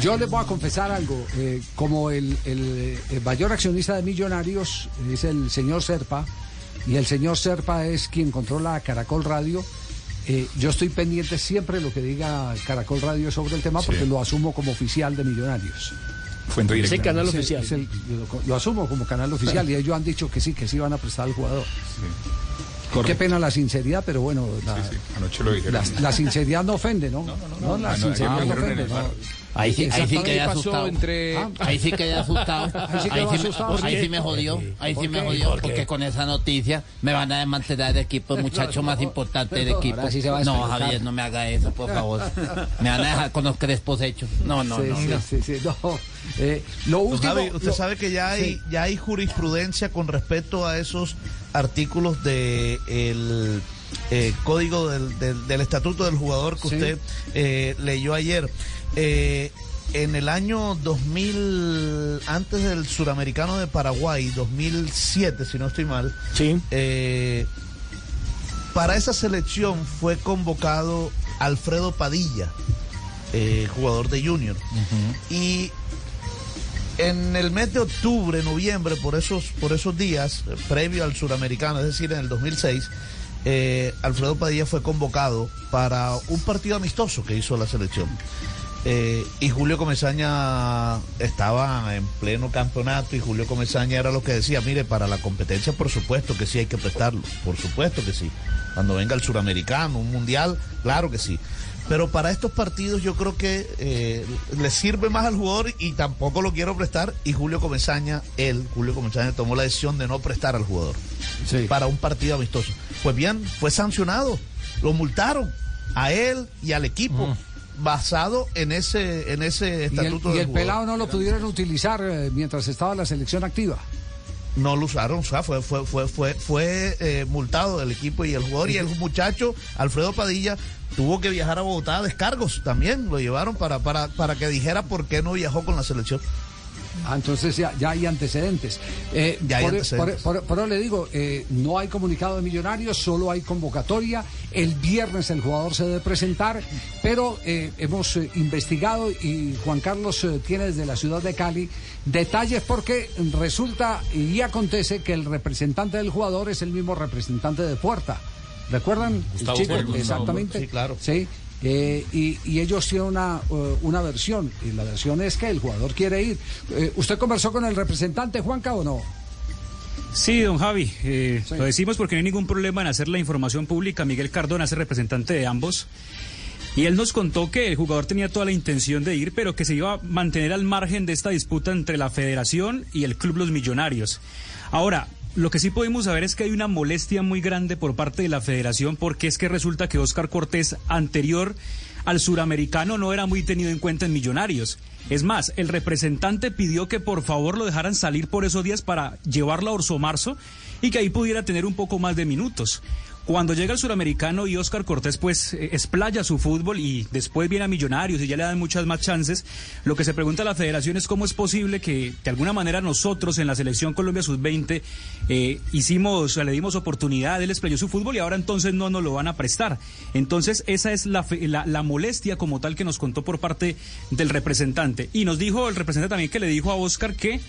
Yo les voy a confesar algo. eh, como el, el, el mayor accionista de Millonarios es el señor Serpa, y el señor Serpa es quien controla Caracol Radio, eh, yo estoy pendiente siempre de lo que diga Caracol Radio sobre el tema porque lo asumo como oficial de Millonarios. Fuente directa. canal Es el- oficial. es el- lo, lo asumo como canal oficial y ellos han dicho que sí, que sí van a prestar al jugador. Qué Correcto. pena la sinceridad, pero bueno, la, Sí, sí, anoche lo la- la sinceridad no ofende, ¿no? No, la Ah, no, sinceridad no ofende. ¿No? Ahí sí, ahí sí quedé asustado. entre- Ah, Ahí sí quedé asustado. Ahí sí quedó me- asustado. ahí ¿Por sí me jodió. Ahí ¿Por sí me jodió. ¿Por? Porque con esa noticia me van a desmantelar el equipo, el muchacho más importante del equipo. Ahora sí se va a no. Javier, no me haga eso, por favor. Me van a dejar con los crespos hechos. No, no, Sí, no. sí, no. sí, sí, no. Eh, lo último. Javi, usted lo- sabe que ya hay, Sí. ya hay jurisprudencia con respecto a esos artículos del de el código del, del- del estatuto del jugador que Sí. usted eh, leyó ayer. Eh, en el año 2000, antes del suramericano de Paraguay, 2007, si no estoy mal, Sí. eh, para esa selección fue convocado Alfredo Padilla, eh, jugador de Junior. Y en el mes de octubre, noviembre, por esos, por esos días, eh, previo al suramericano, es decir, en el 2006, eh, Alfredo Padilla fue convocado para un partido amistoso que hizo la selección. Eh, y Julio Comesaña estaba en pleno campeonato y Julio Comesaña era lo que decía, mire, para la competencia por supuesto que sí hay que prestarlo, por supuesto que sí. Cuando venga el suramericano, un mundial, claro que sí. Pero para estos partidos yo creo que eh, le sirve más al jugador y tampoco lo quiero prestar. Y Julio Comesaña, él, Julio Comesaña, tomó la decisión de no prestar al jugador Sí. para un partido amistoso. Pues bien, fue sancionado, lo multaron a él y al equipo. Basado en ese en ese Y el, estatuto y el pelado no lo pudieron utilizar eh, mientras estaba la selección activa. no lo usaron, o sea, fue, fue, fue, fue, fue eh, multado el equipo y el jugador y el muchacho, Alfredo Padilla, tuvo que viajar a Bogotá a descargos también, lo llevaron para, para, para que dijera por qué no viajó con la selección. Ah, entonces ya, ya hay antecedentes. Eh, Ya hay por, antecedentes. por- por- por eso le digo, eh, no hay comunicado de millonarios, solo hay convocatoria. El viernes el jugador se debe presentar, pero eh, hemos eh, investigado y Juan Carlos eh, tiene desde la ciudad de Cali detalles porque resulta y acontece que el representante del jugador es el mismo representante de Puerta. ¿Recuerdan? El chico, exactamente. Sí, claro. Sí. eh, y, y ellos tienen una, eh, una versión, y la versión es que el jugador quiere ir. Eh, ¿Usted conversó con el representante, Juanca, o no? Sí, don Javi, eh, Sí. lo decimos porque no hay ningún problema en hacer la información pública. Miguel Cardona es el representante de ambos. Y él nos contó que el jugador tenía toda la intención de ir, pero que se iba a mantener al margen de esta disputa entre la federación y el club Los Millonarios. Ahora, lo que sí podemos saber es que hay una molestia muy grande por parte de la federación porque es que resulta que Oscar Cortés, anterior al suramericano, no era muy tenido en cuenta en Millonarios. Es más, el representante pidió que por favor lo dejaran salir por esos días para llevarlo a Orso Marzo y que ahí pudiera tener un poco más de minutos. Cuando llega el suramericano y Oscar Cortés pues eh, explaya su fútbol y después viene a Millonarios y ya le dan muchas más chances, lo que se pregunta a la federación es cómo es posible que de alguna manera nosotros en la selección Colombia Sub-20 eh, hicimos, le dimos oportunidad, él explayó su fútbol y ahora entonces no nos lo van a prestar. Entonces esa es la, fe- la, la molestia como tal que nos contó por parte del representante. Y nos dijo el representante también que le dijo a Oscar que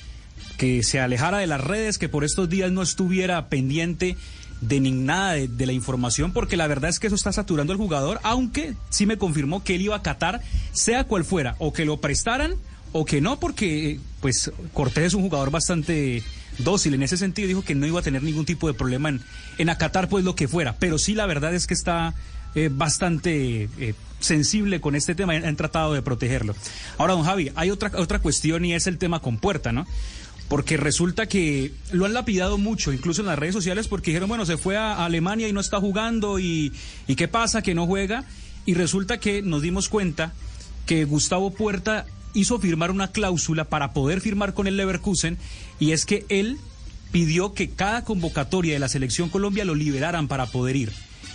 que se alejara de las redes, que por estos días no estuviera pendiente de nada de, la información, porque la verdad es que eso está saturando al jugador, aunque sí me confirmó que él iba a acatar, sea cual fuera, o que lo prestaran o que no, porque pues Cortés es un jugador bastante dócil en ese sentido, dijo que no iba a tener ningún tipo de problema en, en acatar pues lo que fuera, pero sí la verdad es que está eh, bastante eh, sensible con este tema y han, han tratado de protegerlo. Ahora, don Javi, hay otra, otra cuestión y es el tema con Puerta, ¿no? Porque resulta que lo han lapidado mucho, incluso en las redes sociales, porque dijeron, bueno, se fue a, Alemania y no está jugando, y, qué pasa, que no juega. Y resulta que nos dimos cuenta que Gustavo Puerta hizo firmar una cláusula para poder firmar con el Leverkusen, y es que él pidió que cada convocatoria de la selección Colombia lo liberaran para poder ir.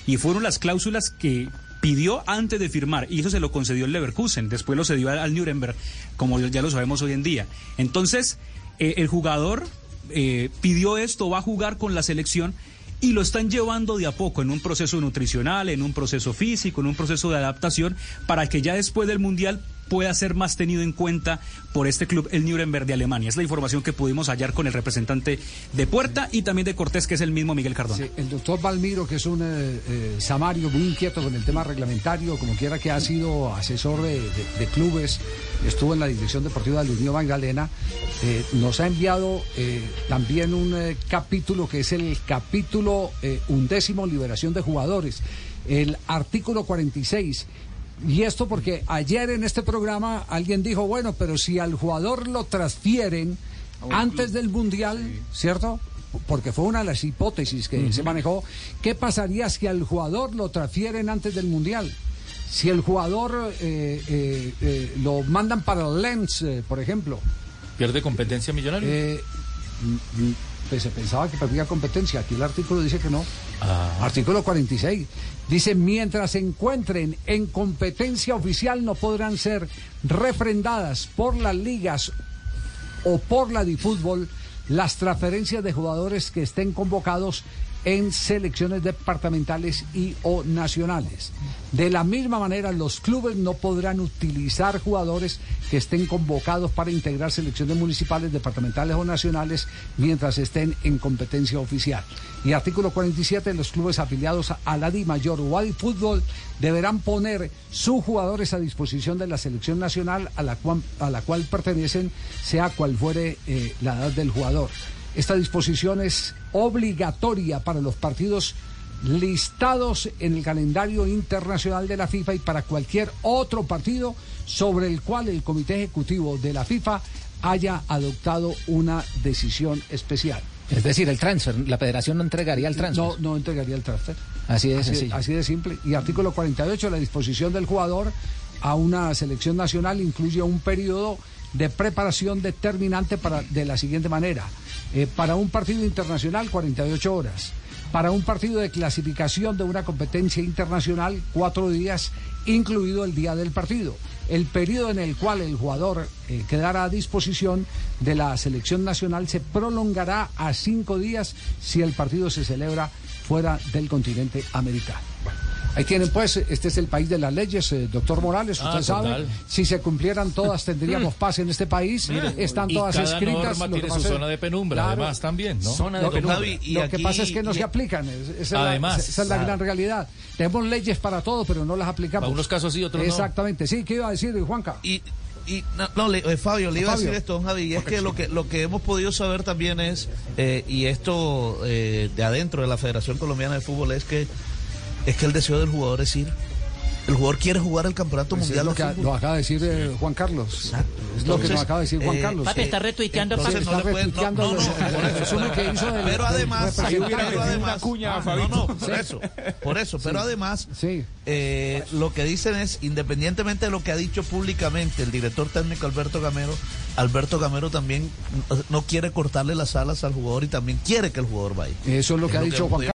Y fueron las cláusulas que pidió antes de firmar, y eso se lo concedió el Leverkusen, después lo cedió al Nuremberg, como ya lo sabemos hoy en día. Entonces, eh, el jugador eh, pidió esto, va a jugar con la selección y lo están llevando de a poco en un proceso nutricional, en un proceso físico, en un proceso de adaptación, para que ya después del Mundial pueda ser más tenido en cuenta por este club, el Nuremberg de Alemania. Es la información que pudimos hallar con el representante de Puerta y también de Cortés, que es el mismo Miguel Cardona. Sí, el doctor Valmiro, que es un eh, eh, samario muy inquieto con el tema reglamentario, como quiera que ha sido asesor de, clubes, estuvo en la dirección deportiva de la Unión Magdalena, eh, nos ha enviado eh, también un capítulo que es el capítulo undécimo, liberación de jugadores, el artículo 46. Y esto porque ayer en este programa alguien dijo, bueno, pero si al jugador lo transfieren antes del Mundial, ¿cierto? Porque fue una de las hipótesis que se manejó. ¿Qué pasaría si al jugador lo transfieren antes del Mundial? Si el jugador eh, eh, eh, lo mandan para el Lens, eh, por ejemplo, ¿Pierde competencia millonaria? Pues se pensaba que perdía competencia. Aquí el artículo dice que no. Artículo 46. Dice, mientras se encuentren en competencia oficial no podrán ser refrendadas por las ligas o por la de fútbol las transferencias de jugadores que estén convocados en selecciones departamentales y o nacionales. De la misma manera, los clubes no podrán utilizar jugadores que estén convocados para integrar selecciones municipales, departamentales o nacionales mientras estén en competencia oficial. Y artículo 47, los clubes afiliados a la Di Mayor o a Di Fútbol deberán poner sus jugadores a disposición de la selección nacional a la cual, pertenecen, sea cual fuere eh, la edad del jugador. Esta disposición es obligatoria para los partidos listados en el calendario internacional de la FIFA y para cualquier otro partido sobre el cual el Comité Ejecutivo de la FIFA haya adoptado una decisión especial. Es decir, el transfer, la federación no entregaría el transfer. No, no entregaría el transfer. Así de Así, sencillo. así de simple. Y artículo 48, la disposición del jugador a una selección nacional incluye un periodo de preparación determinante para, de la siguiente manera. Eh, para un partido internacional, 48 horas. Para un partido de clasificación de una competencia internacional, cuatro días, incluido el día del partido. El periodo en el cual el jugador eh, quedará a disposición de la selección nacional se prolongará a cinco días si el partido se celebra fuera del continente americano. Ahí tienen pues, este es el país de las leyes, eh, doctor Morales, usted Ah, sabe, total. si se cumplieran todas tendríamos paz en este país, están y todas cada escritas. norma lo que tiene pasa su es- zona de penumbra, Claro. además, también, ¿no? Zona de Lo, penumbra. Javi, y lo que pasa es que no y- se aplican, es- esa es, la, Además, esa es la gran realidad. Tenemos leyes para todo, pero no las aplicamos. Para unos casos sí, otros no. Exactamente, sí, ¿qué iba a decir Juanca? Y, y no, no, le- eh, Fabio, le iba Fabio. a decir esto, don Javi, y es que lo que lo que hemos podido saber también es, eh, y esto eh, de adentro de la Federación Colombiana de Fútbol, es que es que el deseo del jugador es ir. El jugador quiere jugar el campeonato Pues es mundial lo que acaba de decir eh, Juan Carlos. Exacto. Es lo que nos acaba de decir Juan eh, Carlos. Papi, está retuiteando, Entonces está no le pueden- no, pero además, representante. pero además, una cuña a Ah, Fabito. no, no, por eso, por eso, pero además, Sí. eh, lo que dicen es, independientemente de lo que ha dicho públicamente el director técnico Alberto Gamero, Alberto Gamero también no quiere cortarle las alas al jugador y también quiere que el jugador vaya. Eso es lo que Es ha lo dicho Juan podido